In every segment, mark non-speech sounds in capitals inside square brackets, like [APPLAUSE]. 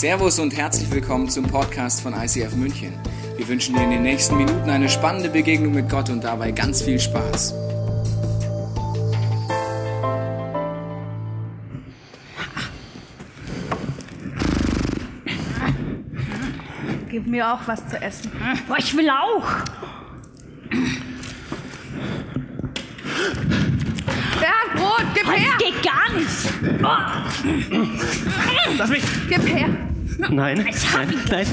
Servus und herzlich willkommen zum Podcast von ICF München. Wir wünschen dir in den nächsten Minuten eine spannende Begegnung mit Gott und dabei ganz viel Spaß. Gib mir auch was zu essen. Boah, ich will auch. Bernd, Brot, gib Das her! geht gar nicht. Oh, Lass mich! Gib her! Nein, Ich hab nein, ihn. nein.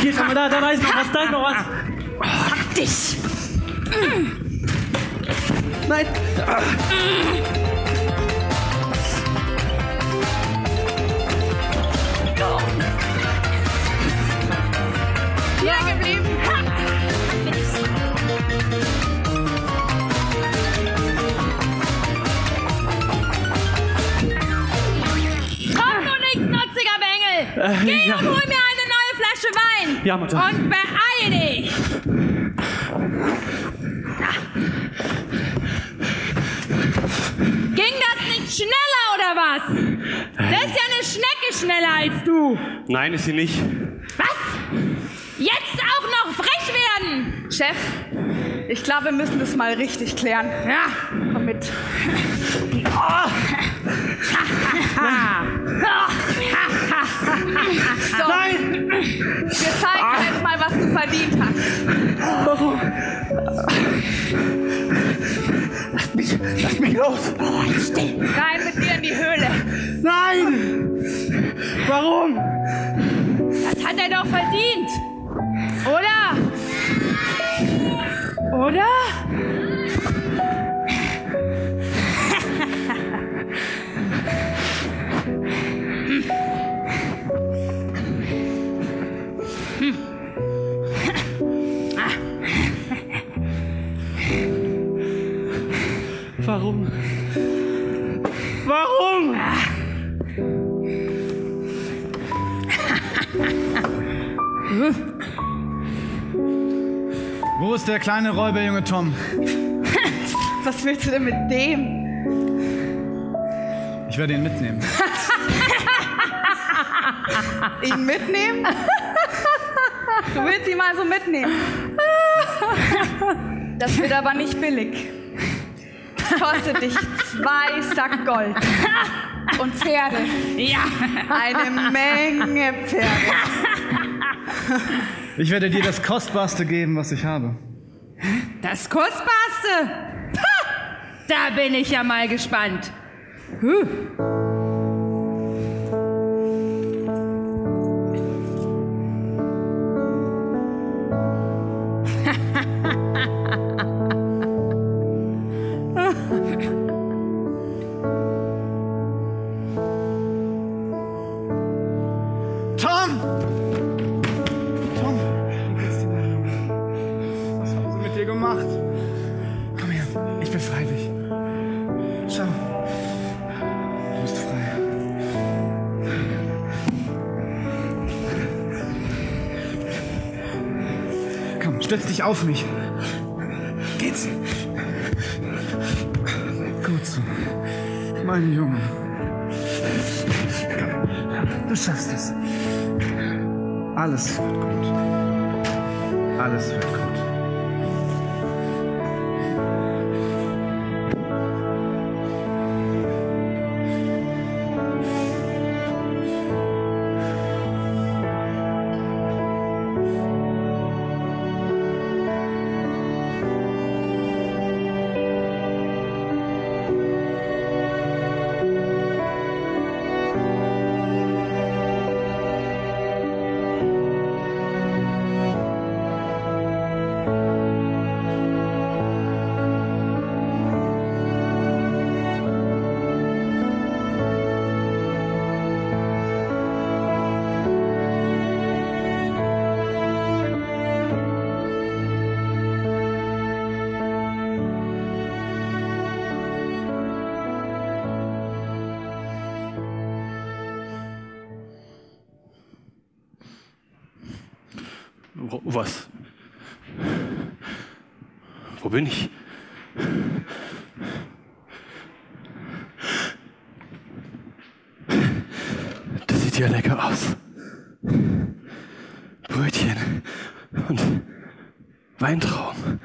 Hier, schau mal, da, da ist noch was, da ist noch was. pack dich. Nein. Hier geblieben! Komm Geh ja. und hol mir eine neue Flasche Wein. Ja, Mutter. Und beeil dich. Ging das nicht schneller oder was? Das ist ja eine Schnecke schneller als du. Nein, ist sie nicht. Was? Jetzt auch noch frech werden. Chef, ich glaube, wir müssen das mal richtig klären. Ja. Komm mit. [LAUGHS] So, Nein! wir zeigen dir jetzt mal, was du verdient hast. Warum? Lass mich, lass mich los! Rein mit dir in die Höhle. Nein! Warum? Das hat er doch verdient. Oder? Oder? Warum? Wo ist der kleine Räuberjunge Tom? Was willst du denn mit dem? Ich werde ihn mitnehmen. [LAUGHS] Ihn mitnehmen? Du willst ihn mal so mitnehmen. Das wird aber nicht billig. Das kostet dich zwei Sack Gold. [LAUGHS] Und Pferde. Ja. Eine Menge Pferde. Ich werde dir das Kostbarste geben, was ich habe. Das Kostbarste. Da bin ich ja mal gespannt. Huh. Stütz dich auf mich. Geht's? Gut so. Mein Junge. Du schaffst es. Alles wird gut. Alles wird gut. Was? Wo bin ich? sieht ja lecker aus. Brötchen und Weintrauben.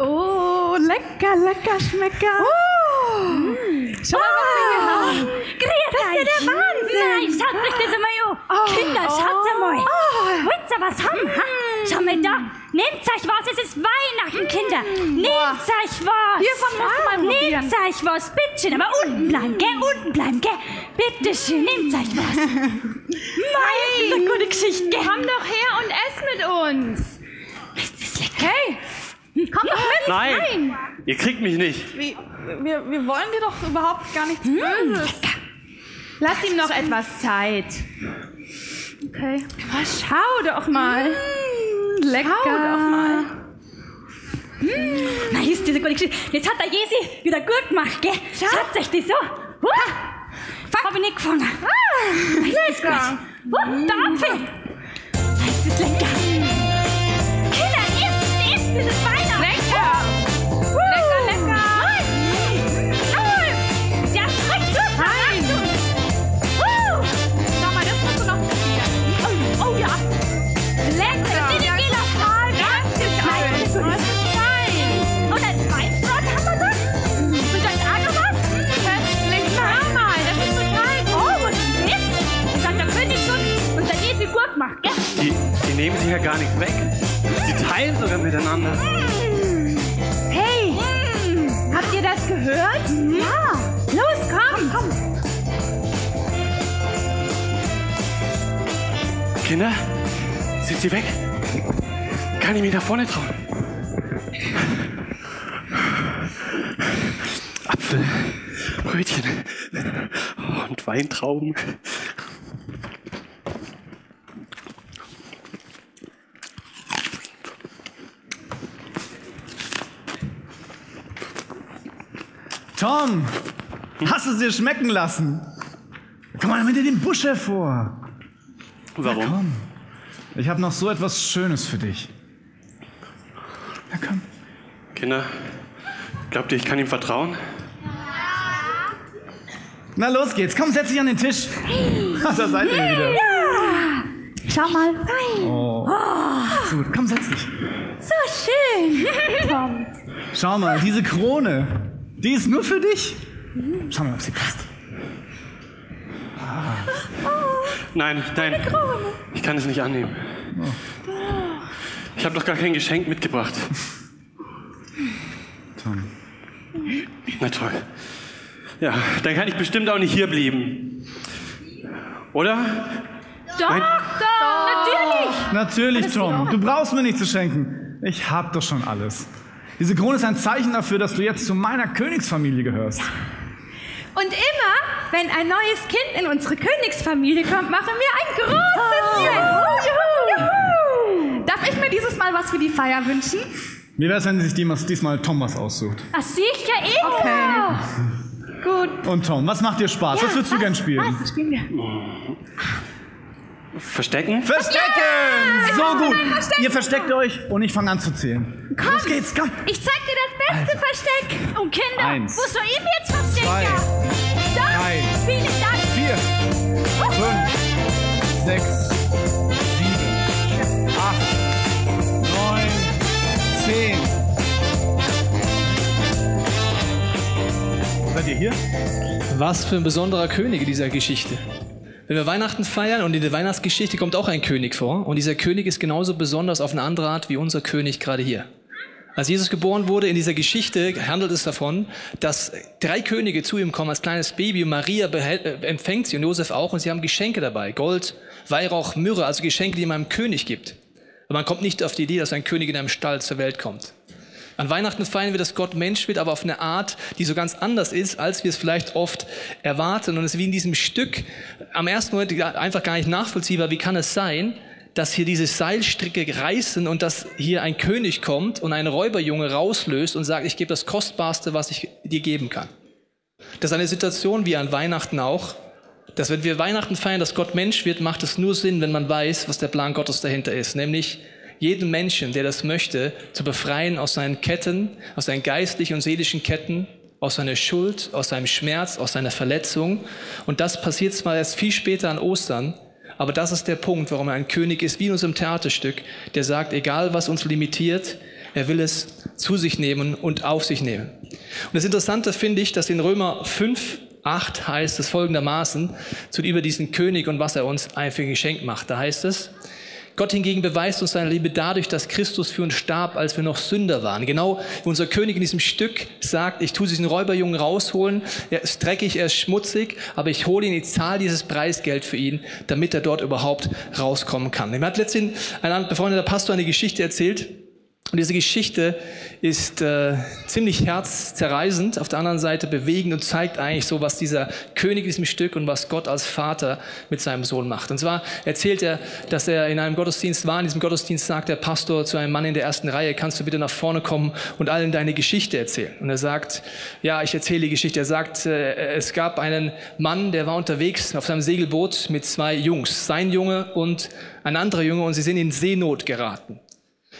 Oh, lecker, lecker, schmecker. Oh. Schau mal, was haben. Greta, das ist ja der Wahnsinn! Nein, schaut euch das einmal an! Kinder, schaut mal! Wollt ihr was haben? Ha? Schau mal da! Nehmt euch was, es ist Weihnachten, Kinder! Nehmt euch was! Hiervon musst du mal probieren. Nehmt euch was, bitteschön, aber unten bleiben, gell? Unten bleiben, gell? Bitteschön, nehmt euch was! Mei, ist das eine gute Geschichte, gell? Komm doch her und ess mit uns. Das ist lecker! Hey, Mit! Nein, ihr kriegt mich nicht. Wie, wir, wir wollen dir doch überhaupt gar nichts Böses. lass ihm noch etwas Zeit. Okay. Oh, schau doch mal. Lecker. Schau doch mal. Na, ist diese gute Geschichte. Jetzt hat der Jesi wieder gut gemacht, gell? Schaut euch das an. Huh. Hab ich nicht gefangen. Ah, ist gut. Huh, der Apfel. Ist das lecker. Kinder, isst, isst, das ist Kinder, sind sie weg? Kann ich mich nach vorne trauen? Apfel, Brötchen und Weintrauben. Tom, hast du es dir schmecken lassen? Komm mal hinter dem Busch hervor. Warum? Komm, ich habe noch so etwas Schönes für dich. Na komm. Kinder, glaubt ihr, ich kann ihm vertrauen? Na los geht's, komm, setz dich an den Tisch. Ach, da seid ihr wieder. Schau mal. Oh. So gut, komm, setz dich. So schön. Tom. Schau mal, diese Krone, die ist nur für dich. Schau mal, ob sie passt. Nein, nein. Ich kann es nicht annehmen. Ich habe doch gar kein Geschenk mitgebracht. Tom. Na toll. Ja, dann kann ich bestimmt auch nicht hier bleiben. Oder? Doch, Nein. doch. Natürlich. Natürlich, Tom. Du brauchst mir nichts zu schenken. Ich hab doch schon alles. Diese Krone ist ein Zeichen dafür, dass du jetzt zu meiner Königsfamilie gehörst. Und immer, wenn ein neues Kind in unsere Königsfamilie kommt, machen wir ein großes Juhu. Darf ich mir dieses Mal was für die Feier wünschen? Wie wär's, wenn sich diesmal, Tom was aussucht? Ah, sicher, eh. Okay. Gut. Und Tom, was macht dir Spaß? was würdest du gern spielen? Was spielen wir? Verstecken? Verstecken! so gut. Ihr versteckt euch und ich fange an zu zählen. Los geht's, komm. Ich zeig dir das beste Versteck. Und Kinder, Eins, wo soll ich mich jetzt verstecken? zwei, sechs, sieben, acht, neun, zehn. Seid ihr hier? Was für ein besonderer König in dieser Geschichte. Wenn wir Weihnachten feiern und in der Weihnachtsgeschichte kommt auch ein König vor und dieser König ist genauso besonders auf eine andere Art wie unser König gerade hier. Als Jesus geboren wurde in dieser Geschichte handelt es davon, dass drei Könige zu ihm kommen als kleines Baby und Maria behält, äh, empfängt sie und Josef auch und sie haben Geschenke dabei. Gold, Weihrauch, Myrrhe, also Geschenke, die man einem König gibt. Aber man kommt nicht auf die Idee, dass ein König in einem Stall zur Welt kommt. An Weihnachten feiern wir, dass Gott Mensch wird, aber auf eine Art, die so ganz anders ist, als wir es vielleicht oft erwarten. Und es ist wie in diesem Stück am ersten Moment einfach gar nicht nachvollziehbar. Wie kann es sein, dass hier diese Seilstricke reißen und dass hier ein König kommt und ein Räuberjunge rauslöst und sagt, ich gebe das Kostbarste, was ich dir geben kann. Das ist eine Situation wie an Weihnachten auch, dass wenn wir Weihnachten feiern, dass Gott Mensch wird, macht es nur Sinn, wenn man weiß, was der Plan Gottes dahinter ist, nämlich jeden Menschen, der das möchte, zu befreien aus seinen Ketten, aus seinen geistlichen und seelischen Ketten, aus seiner Schuld, aus seinem Schmerz, aus seiner Verletzung. Und das passiert zwar erst viel später an Ostern, aber das ist der Punkt, warum er ein König ist, wie in unserem Theaterstück, der sagt, egal was uns limitiert, er will es zu sich nehmen und auf sich nehmen. Und das Interessante finde ich, dass in Römer 5, 8 heißt es folgendermaßen zu über diesen König und was er uns einfach geschenkt macht. Da heißt es, Gott hingegen beweist uns seine Liebe dadurch, dass Christus für uns starb, als wir noch Sünder waren. Genau wie unser König in diesem Stück sagt, ich tue diesen Räuberjungen rausholen, er ist dreckig, er ist schmutzig, aber ich hole ihn, ich zahle dieses Preisgeld für ihn, damit er dort überhaupt rauskommen kann. Mir hat letztens ein befreundeter Pastor eine Geschichte erzählt, und diese Geschichte ist äh, ziemlich herzzerreißend, auf der anderen Seite bewegend und zeigt eigentlich so, was dieser König in diesem Stück und was Gott als Vater mit seinem Sohn macht. Und zwar erzählt er, dass er in einem Gottesdienst war. In diesem Gottesdienst sagt der Pastor zu einem Mann in der ersten Reihe, kannst du bitte nach vorne kommen und allen deine Geschichte erzählen? Und er sagt, ja, ich erzähle die Geschichte. Er sagt, äh, es gab einen Mann, der war unterwegs auf seinem Segelboot mit zwei Jungs, sein Junge und ein anderer Junge, und sie sind in Seenot geraten.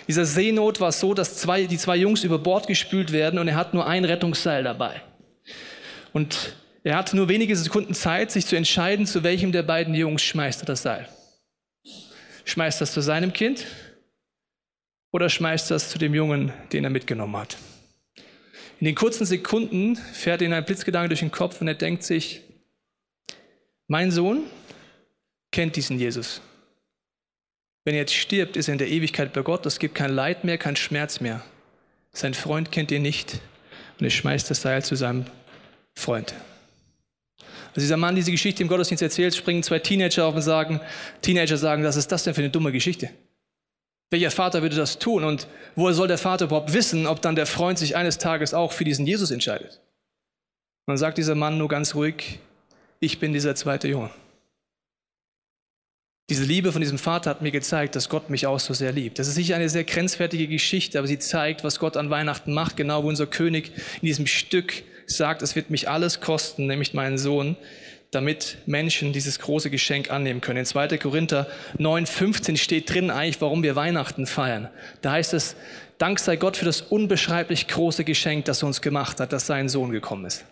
Dieser Seenot war so, dass zwei, die zwei Jungs über Bord gespült werden und er hat nur ein Rettungsseil dabei. Und er hat nur wenige Sekunden Zeit, sich zu entscheiden, zu welchem der beiden Jungs schmeißt er das Seil. Schmeißt das zu seinem Kind oder schmeißt das zu dem Jungen, den er mitgenommen hat? In den kurzen Sekunden fährt ihm ein Blitzgedanke durch den Kopf und er denkt sich, mein Sohn kennt diesen Jesus. Wenn er jetzt stirbt, ist er in der Ewigkeit bei Gott. Es gibt kein Leid mehr, kein Schmerz mehr. Sein Freund kennt ihn nicht und er schmeißt das Seil zu seinem Freund. Als dieser Mann diese Geschichte im Gottesdienst erzählt, springen zwei Teenager auf und sagen, Teenager sagen, was ist das denn für eine dumme Geschichte? Welcher Vater würde das tun? Und woher soll der Vater überhaupt wissen, ob dann der Freund sich eines Tages auch für diesen Jesus entscheidet? Und dann sagt dieser Mann nur ganz ruhig, ich bin dieser zweite Junge. Diese Liebe von diesem Vater hat mir gezeigt, dass Gott mich auch so sehr liebt. Das ist sicher eine sehr grenzwertige Geschichte, aber sie zeigt, was Gott an Weihnachten macht, genau wo unser König in diesem Stück sagt, es wird mich alles kosten, nämlich meinen Sohn, damit Menschen dieses große Geschenk annehmen können. In 2. Korinther 9,15 steht drin eigentlich, warum wir Weihnachten feiern. Da heißt es, Dank sei Gott für das unbeschreiblich große Geschenk, das er uns gemacht hat, dass sein Sohn gekommen ist.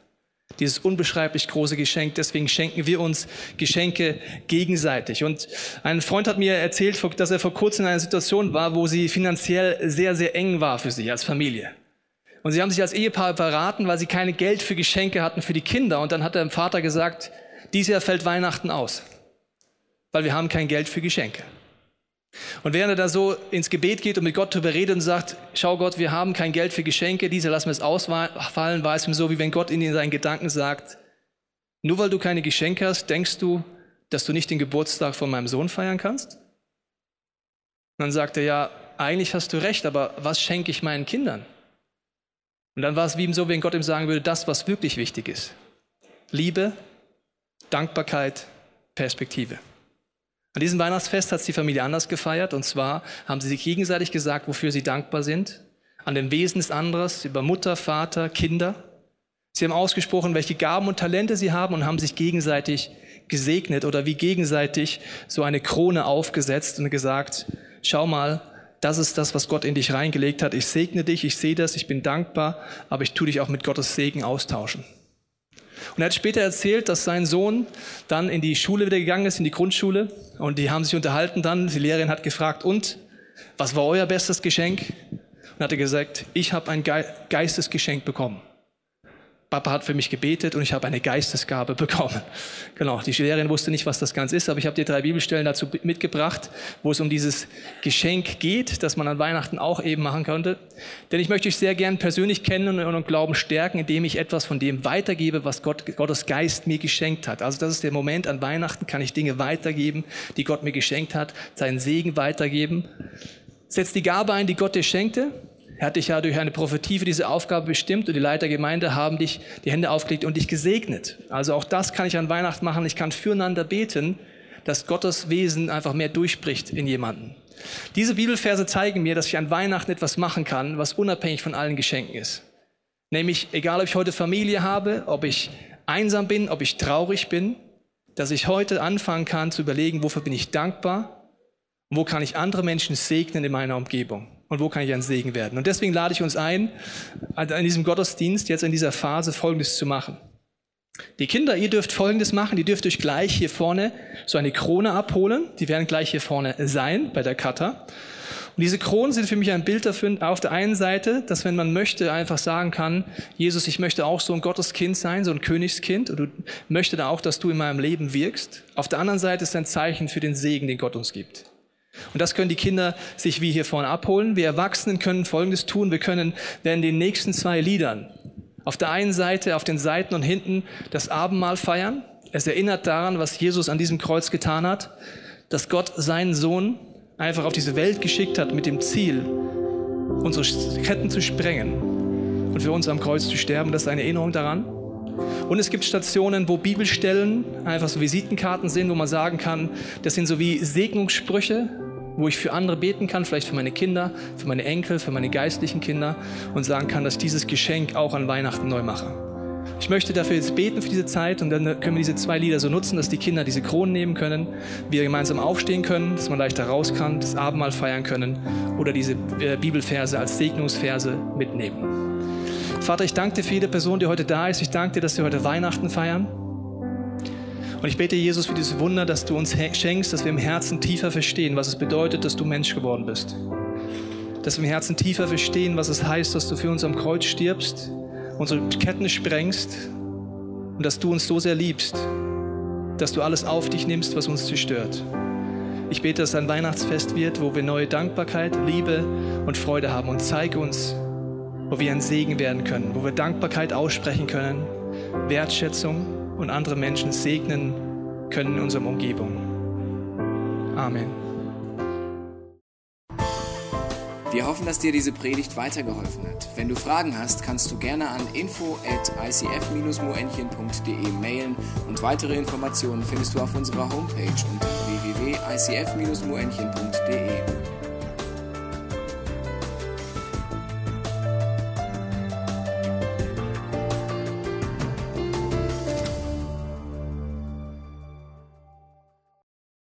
Dieses unbeschreiblich große Geschenk. Deswegen schenken wir uns Geschenke gegenseitig. Und ein Freund hat mir erzählt, dass er vor kurzem in einer Situation war, wo sie finanziell sehr, sehr eng war für sie als Familie. Und sie haben sich als Ehepaar verraten, weil sie keine Geld für Geschenke hatten für die Kinder. Und dann hat der Vater gesagt, dieses Jahr fällt Weihnachten aus, weil wir haben kein Geld für Geschenke. Und während er da so ins Gebet geht und mit Gott darüber redet und sagt, schau Gott, wir haben kein Geld für Geschenke, diese lassen wir es ausfallen, war es ihm so, wie wenn Gott in seinen Gedanken sagt, nur weil du keine Geschenke hast, denkst du, dass du nicht den Geburtstag von meinem Sohn feiern kannst? Und dann sagt er, ja, eigentlich hast du recht, aber was schenke ich meinen Kindern? Und dann war es wie ihm so, wenn Gott ihm sagen würde, das, was wirklich wichtig ist. Liebe, Dankbarkeit, Perspektive. An diesem Weihnachtsfest hat die Familie anders gefeiert. Und zwar haben sie sich gegenseitig gesagt, wofür sie dankbar sind. An dem Wesen des anderes, über Mutter, Vater, Kinder. Sie haben ausgesprochen, welche Gaben und Talente sie haben und haben sich gegenseitig gesegnet oder wie gegenseitig so eine Krone aufgesetzt und gesagt, schau mal, das ist das, was Gott in dich reingelegt hat. Ich segne dich, ich sehe das, ich bin dankbar, aber ich tue dich auch mit Gottes Segen austauschen. Und er hat später erzählt, dass sein Sohn dann in die Schule wieder gegangen ist, in die Grundschule. Und die haben sich unterhalten dann. Die Lehrerin hat gefragt, und was war euer bestes Geschenk? Und hat er gesagt, ich habe ein Geistesgeschenk bekommen. Papa hat für mich gebetet und ich habe eine Geistesgabe bekommen. [LAUGHS] Genau, die Lehrerin wusste nicht, was das Ganze ist, aber ich habe dir drei Bibelstellen dazu mitgebracht, wo es um dieses Geschenk geht, das man an Weihnachten auch eben machen könnte. Denn ich möchte dich sehr gern persönlich kennen und Glauben stärken, indem ich etwas von dem weitergebe, was Gott, Gottes Geist mir geschenkt hat. Also das ist der Moment, an Weihnachten kann ich Dinge weitergeben, die Gott mir geschenkt hat, seinen Segen weitergeben. Setz die Gabe ein, die Gott dir schenkte Er hat dich ja durch eine Prophetie für diese Aufgabe bestimmt und die Leiter Gemeinde haben dich die Hände aufgelegt und dich gesegnet. Also auch das kann ich an Weihnachten machen. Ich kann füreinander beten, dass Gottes Wesen einfach mehr durchbricht in jemanden. Diese Bibelverse zeigen mir, dass ich an Weihnachten etwas machen kann, was unabhängig von allen Geschenken ist. Nämlich, egal ob ich heute Familie habe, ob ich einsam bin, ob ich traurig bin, dass ich heute anfangen kann zu überlegen, wofür bin ich dankbar und wo kann ich andere Menschen segnen in meiner Umgebung und wo kann ich ein Segen werden. Und deswegen lade ich uns ein, in diesem Gottesdienst jetzt in dieser Phase Folgendes zu machen. Die Kinder, ihr dürft Folgendes machen, ihr dürft euch gleich hier vorne so eine Krone abholen. Die werden gleich hier vorne sein bei der Kata. Und diese Kronen sind für mich ein Bild dafür, auf der einen Seite, dass wenn man möchte, einfach sagen kann, Jesus, ich möchte auch so ein Gotteskind sein, so ein Königskind, und du möchte da auch, dass du in meinem Leben wirkst. Auf der anderen Seite ist ein Zeichen für den Segen, den Gott uns gibt. Und das können die Kinder sich wie hier vorne abholen. Wir Erwachsenen können Folgendes tun. Wir können während den nächsten zwei Liedern auf der einen Seite, auf den Seiten und hinten das Abendmahl feiern. Es erinnert daran, was Jesus an diesem Kreuz getan hat, dass Gott seinen Sohn einfach auf diese Welt geschickt hat mit dem Ziel, unsere Ketten zu sprengen und für uns am Kreuz zu sterben. Das ist eine Erinnerung daran. Und es gibt Stationen, wo Bibelstellen einfach so Visitenkarten sind, wo man sagen kann, das sind so wie Segnungssprüche, wo ich für andere beten kann, vielleicht für meine Kinder, für meine Enkel, für meine geistlichen Kinder und sagen kann, dass ich dieses Geschenk auch an Weihnachten neu mache. Ich möchte dafür jetzt beten für diese Zeit und dann können wir diese zwei Lieder so nutzen, dass die Kinder diese Kronen nehmen können, wir gemeinsam aufstehen können, dass man leichter raus kann, das Abendmahl feiern können oder diese äh, Bibelverse als Segnungsverse mitnehmen. Vater, ich danke dir für jede Person, die heute da ist. Ich danke dir, dass wir heute Weihnachten feiern. Und ich bete, Jesus, für dieses Wunder, dass du uns schenkst, dass wir im Herzen tiefer verstehen, was es bedeutet, dass du Mensch geworden bist. Dass wir im Herzen tiefer verstehen, was es heißt, dass du für uns am Kreuz stirbst, unsere Ketten sprengst und dass du uns so sehr liebst, dass du alles auf dich nimmst, was uns zerstört. Ich bete, dass ein Weihnachtsfest wird, wo wir neue Dankbarkeit, Liebe und Freude haben und zeige uns, wo wir ein Segen werden können, wo wir Dankbarkeit aussprechen können, Wertschätzung und andere Menschen segnen können in unserer Umgebung. Amen. Wir hoffen, dass dir diese Predigt weitergeholfen hat. Wenn du Fragen hast, kannst du gerne an info at icf-moenchen.de mailen und weitere Informationen findest du auf unserer Homepage unter www.icf-moenchen.de.